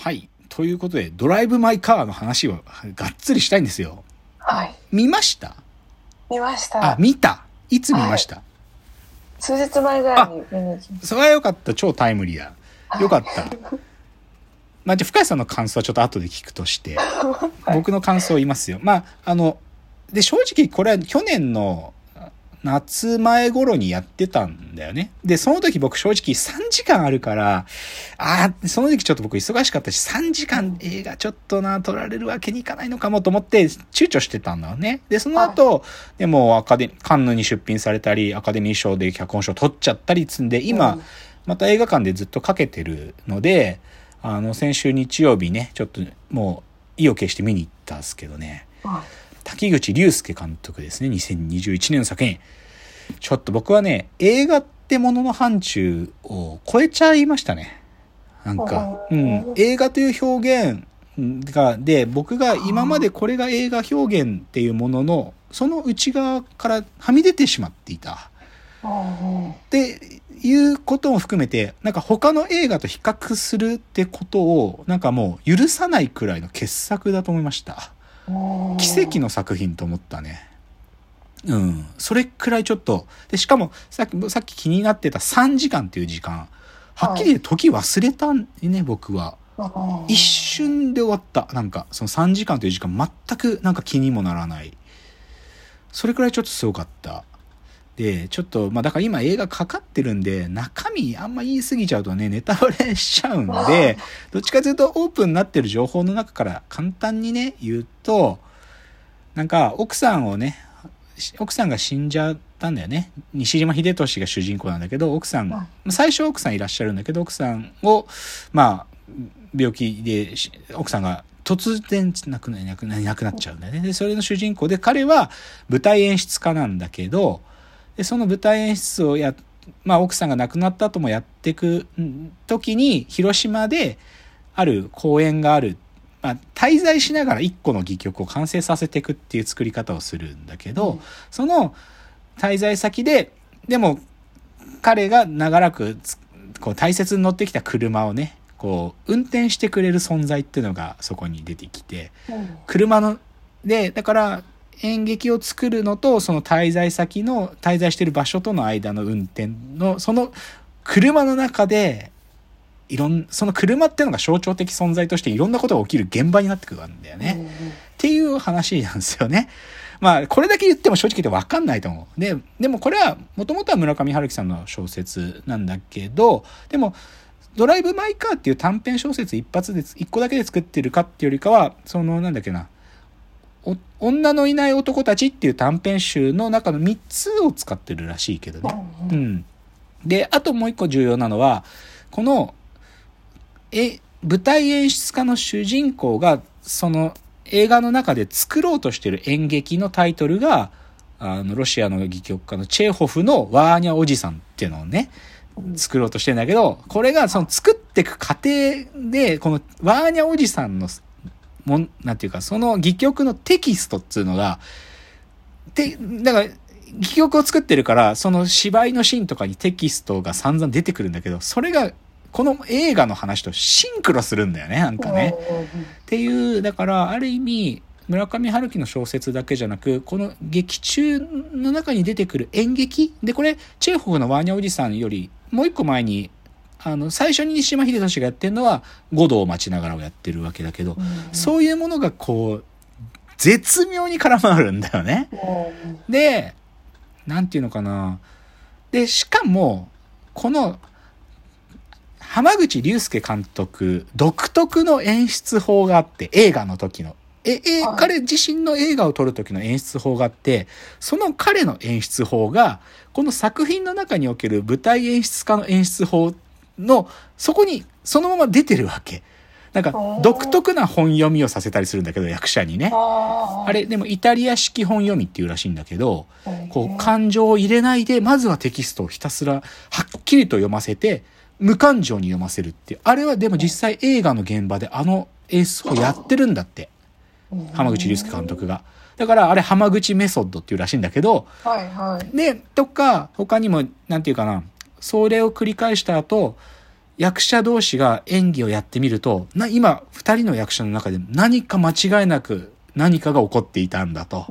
はい。ということで、ドライブ・マイ・カーの話をがっつりしたいんですよ。はい。見ました？見ましあた、。見た？いつ見ました、数日前ぐらいに見に行きましそれはよかった。超タイムリーだ。よかった。まあ、じゃあ、深谷さんの感想はちょっと後で聞くとして、はい僕の感想を言いますよ。まあ、あの、で、正直これは去年の夏前頃にやってたんだよね。で、その時僕正直3時間あるから、ああ、その時期ちょっと僕忙しかったし、3時間映画ちょっとな、撮られるわけにいかないのかもと思って躊躇してたんだよね。で、その後、でもアカデカンヌに出品されたり、アカデミー賞で脚本賞取っちゃったりつんで、今、うんまた映画館でずっとかけてるので、あの、先週日曜日ね、ちょっともう意を決して見に行ったんですけどね。た。滝口竜介監督ですね。2021年の作品。ちょっと僕はね、映画ってものの範疇を超えちゃいましたね。なんか、ううんん。映画という表現が、で、僕が今までこれが映画表現っていうものの、その内側からはみ出てしまっていた。っていうことも含めて、なんか他の映画と比較するってことを、なんかもう許さないくらいの傑作だと思いました。うん奇跡の作品と思ったね。うん。それくらいちょっと、で、しかも、さっき、さっき気になってた3時間っていう時間、はっきり言って時忘れたんね、僕は。うん一瞬で終わった。なんか、その3時間という時間全くなんか気にもならない。それくらいちょっとすごかった。で、ちょっと、まあだから今映画かかってるんで、中身あんま言い過ぎちゃうとね、ネタバレしちゃうんで、どっちかというとオープンになってる情報の中から簡単にね、言うと、なんか奥さんをね、し奥さんが死んじゃったんだよね。西島秀俊が主人公なんだけど、奥さん、最初奥さんいらっしゃるんだけど、奥さんを、まあ、病気でし奥さんが突然亡くなっちゃうんだよね。で、それの主人公で、彼は舞台演出家なんだけど、で、その舞台演出をや、まあ奥さんが亡くなった後もやっていくん時に、広島である公演がある。まあ、滞在しながら一個の戯曲を完成させていくっていう作り方をするんだけど、うんその滞在先で、でも彼が長らくつこう大切に乗ってきた車をね、こう運転してくれる存在っていうのがそこに出てきて、うん車の、で、だから演劇を作るのとその滞在先の、滞在してる場所との間の運転の、その車の中で、いろん、その車っていうのが象徴的存在としていろんなことが起きる現場になってくるんだよね。っていう話なんですよね。まあ、これだけ言っても正直言って分かんないと思う。で、でもこれは、もともとは村上春樹さんの小説なんだけど、でも、ドライブ・マイ・カーっていう短編小説一発で、一個だけで作ってるかっていうよりかは、その、なんだっけな、女のいない男たちっていう短編集の中の3つを使ってるらしいけどね。うん。で、あともう一個重要なのは、この、え、舞台演出家の主人公が、その映画の中で作ろうとしてる演劇のタイトルが、あの、ロシアの戯曲家のチェーホフのワーニャおじさんっていうのをね、作ろうとしてんだけど、これがその作っていく過程で、このワーニャおじさんの、もん、なんていうか、その戯曲のテキストっていうのが、て、だから、戯曲を作ってるから、その芝居のシーンとかにテキストが散々出てくるんだけど、それが、この映画の話とシンクロするんだよね、なんかね。っていう、だから、ある意味、村上春樹の小説だけじゃなく、この劇中の中に出てくる演劇で、これ、チェーホフのワーニャおじさんより、もう一個前に、あの、最初に西島秀俊がやってるのは、五度を待ちながらをやってるわけだけど、そういうものがこう、絶妙に絡まるんだよね。で、なんていうのかな。で、しかも、この、浜口竜介監督、独特の演出法があって、映画の時の。え、え、はい彼自身の映画を撮る時の演出法があって、その彼の演出法が、この作品の中における舞台演出家の演出法の、そこにそのまま出てるわけ。なんか独特な本読みをさせたりするんだけど、役者にね。ああれ、でもイタリア式本読みっていうらしいんだけど、ーこう、感情を入れないで、まずはテキストをひたすら、はっきりと読ませて、無感情に読ませるっていう。あれはでも実際映画の現場であの演出をやってるんだって。浜口竜介監督が。だからあれ浜口メソッドっていうらしいんだけど、はいはい。で、とか、他にも、なんていうかな、それを繰り返した後、役者同士が演技をやってみると、な、今、二人の役者の中で何か間違いなく何かが起こっていたんだと。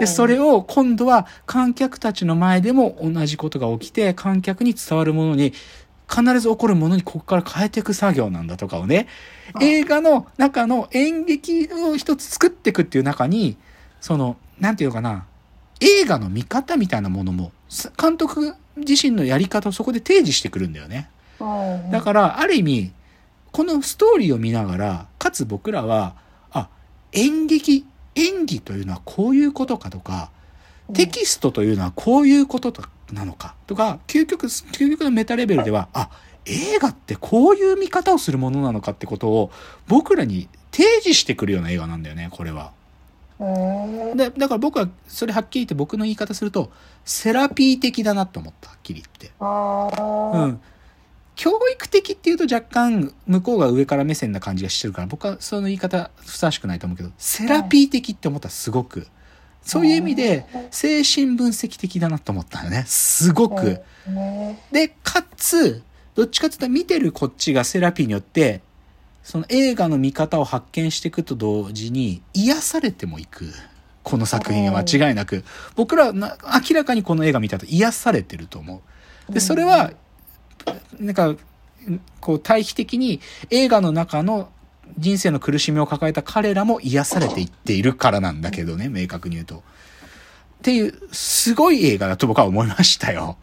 で、それを、を今度は観客たちの前でも同じことが起きて、観客に伝わるものに、必ず起こるものにここから変えていく作業なんだとかをね、あ。映画の中の演劇を一つ作っていくっていう中に、その、なんていうのかな、映画の見方みたいなものも、す監督自身のやり方をそこで提示してくるんだよね。だから、ある意味、このストーリーを見ながら、かつ僕らは、あ、演劇、演技というのはこういうことかとか、テキストというのはこういうこととなのかとか、究極、究極のメタレベルでは、あ、映画ってこういう見方をするものなのかってことを僕らに提示してくるような映画なんだよね、これは。うん、で、だから僕はそれはっきり言って僕の言い方すると、セラピー的だなと思った、はっきり言って。ああ、うん。教育的っていうと若干向こうが上から目線な感じがしてるから僕はその言い方ふさわしくないと思うけど、セラピー的って思ったすごく。そういう意味で精神分析的だなと思ったよね。すごく。ねで、かつ、どっちかっていうと見てるこっちがセラピーによって、その映画の見方を発見していくと同時に癒されてもいく。この作品は間違いなく。僕らはな明らかにこの映画見たと癒されてると思う。で、それは、なんか、こう対比的に映画の中の人生の苦しみを抱えた彼らも癒されていっているからなんだけどね、明確に言うと。っていう、すごい映画だと僕は思いましたよ。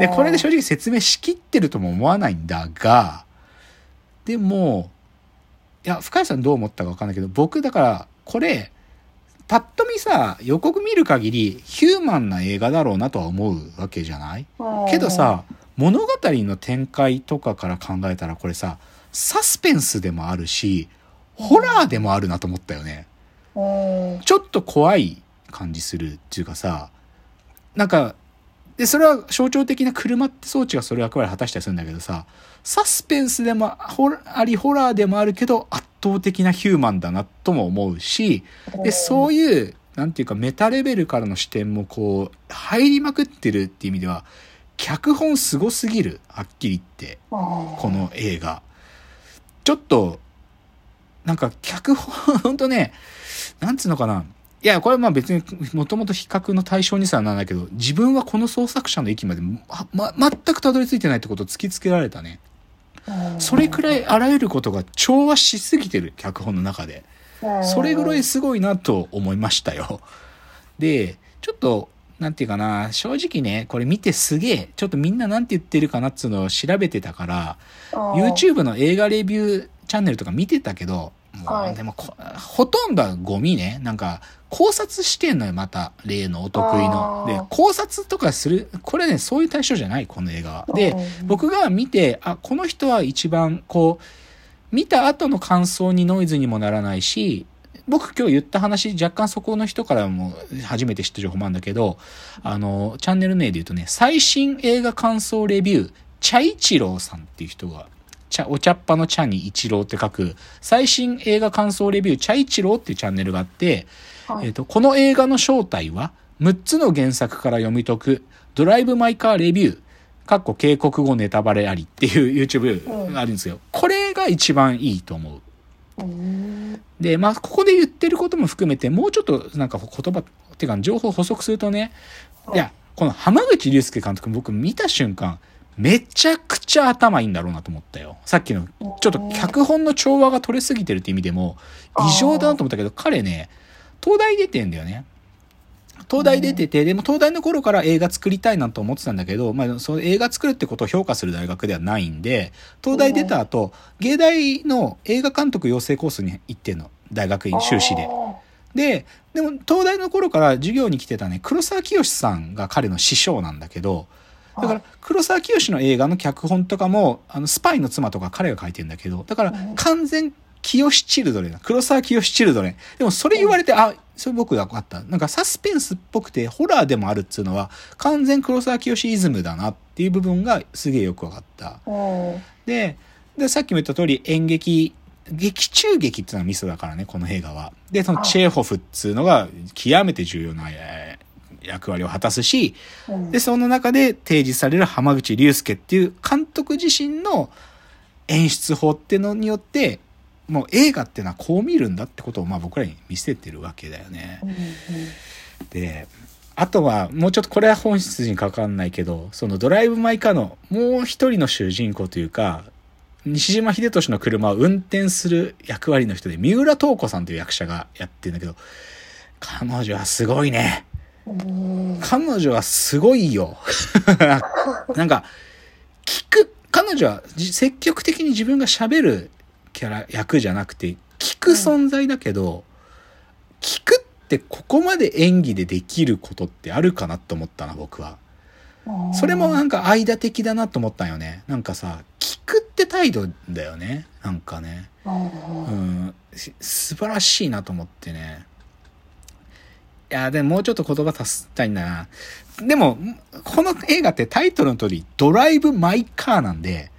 で、これで正直説明しきってるとも思わないんだが、でも、いや、深谷さんどう思ったかわかんないけど、僕だから、これ、パッと見さ、予告見る限り、ヒューマンな映画だろうなとは思うわけじゃない？けど、さ、物語の展開とかから考えたら、これさ、サスペンスでもあるし、ホラーでもあるなと思ったよね。うん、ちょっと怖い感じするっていうかさ、なんか、で、それは象徴的な車って装置がそれ役割を果たしたりするんだけどさ、サスペンスでもほあり、ホラーでもあるけど、圧倒的なヒューマンだなとも思うし、で、そういう、なんていうか、メタレベルからの視点もこう、入りまくってるっていう意味では、脚本すごすぎる、はっきり言って。ここの映画。ちょっと、なんか脚本、ほんとね、なんつうのかな。いや、これはまあ別にもともと比較の対象にさなんだけど、自分はこの創作者の域まで、ま、ま、全くたどり着いてないってことを突きつけられたね。それくらいあらゆることが調和しすぎてる、脚本の中で。それぐらいすごいなと思いましたよ。で、ちょっと、なんていうかな、正直ね、これ見てすげえ、ちょっとみんななんて言ってるかなっつうのを調べてたから、YouTube の映画レビューチャンネルとか見てたけど、もうはいでもこほとんどはゴミね。なんか、考察してんのよ、また。例のお得意の。で、考察とかする、これね、そういう対象じゃない、この映画は。で、僕が見て、あ、この人は一番、こう、見た後の感想にノイズにもならないし、僕今日言った話、若干そこの人からも初めて知った情報もあるんだけど、あの、チャンネル名で言うとね、最新映画感想レビュー、チャイチローさんっていう人が、茶お茶っ葉の茶に一郎って書く、最新映画感想レビュー、チャイチローっていうチャンネルがあって、はいえっ、と、この映画の正体は、6つの原作から読み解く、ドライブ・マイ・カー・レビュー、かっこ警告後ネタバレありっていう YouTube があるんですよ。これが一番いいと思う。うんで、まあ、ここで言ってることも含めて、もうちょっとなんか言葉、っていうか情報を補足するとね、いや、この浜口竜介監督僕見た瞬間、めちゃくちゃ頭いいんだろうなと思ったよ。さっきの、ちょっと脚本の調和が取れすぎてるって意味でも、異常だなと思ったけど、彼ね、東大出てんだよね。東大出てて、でも東大の頃から映画作りたいなと思ってたんだけど、まあ、その映画作るってことを評価する大学ではないんで、東大出た後、芸大の映画監督養成コースに行ってんの。大学院修士で。で、でも東大の頃から授業に来てたね、黒沢清さんが彼の師匠なんだけど、だから黒沢清の映画の脚本とかも、あの、スパイの妻とか彼が書いてんだけど、だから完全清チルドレン、黒沢清チルドレン。でもそれ言われて、あ、それ僕が分かった。なんかサスペンスっぽくてホラーでもあるっつうのは、完全黒沢清イズムだなっていう部分がすげえよく分かった。うんで、で、さっきも言った通り演劇、劇中劇っていうのがミソだからね、この映画は。で、そのチェーホフっつうのが極めて重要な、えー役割を果たすし、うんで、その中で提示される浜口竜介っていう監督自身の、演出法ってのによって、もう映画っていうのはこう見るんだってことをまあ僕らに見せてるわけだよね。うんうんで、あとは、もうちょっとこれは本質にかかんないけど、そのドライブ・マイ・カーのもう一人の主人公というか、西島秀俊の車を運転する役割の人で、三浦透子さんという役者がやってるんだけど、彼女はすごいね。彼女はすごいよ。なんか、聞く、彼女は積極的に自分が喋るキャラ、役じゃなくて、聞く存在だけど、聞くってここまで演技でできることってあるかなと思ったな、僕は。それもなんか間的だなと思ったんよね。なんかさ、聞くって態度だよね。なんかね。うん、素晴らしいなと思ってね。いや、でももうちょっと言葉足したいんだな。でも、この映画ってタイトルの通り、ドライブ・マイ・カーなんで、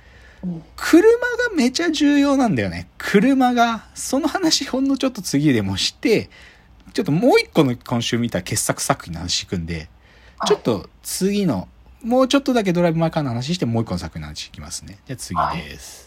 車がめちゃ重要なんだよね。車が。その話ほんのちょっと次でもして、ちょっともう一個の今週見た傑作作品の話いくんで、はいちょっと次の、もうちょっとだけドライブ・マイ・カーの話して、もう一個の作品の話いきますね。じゃあ次です。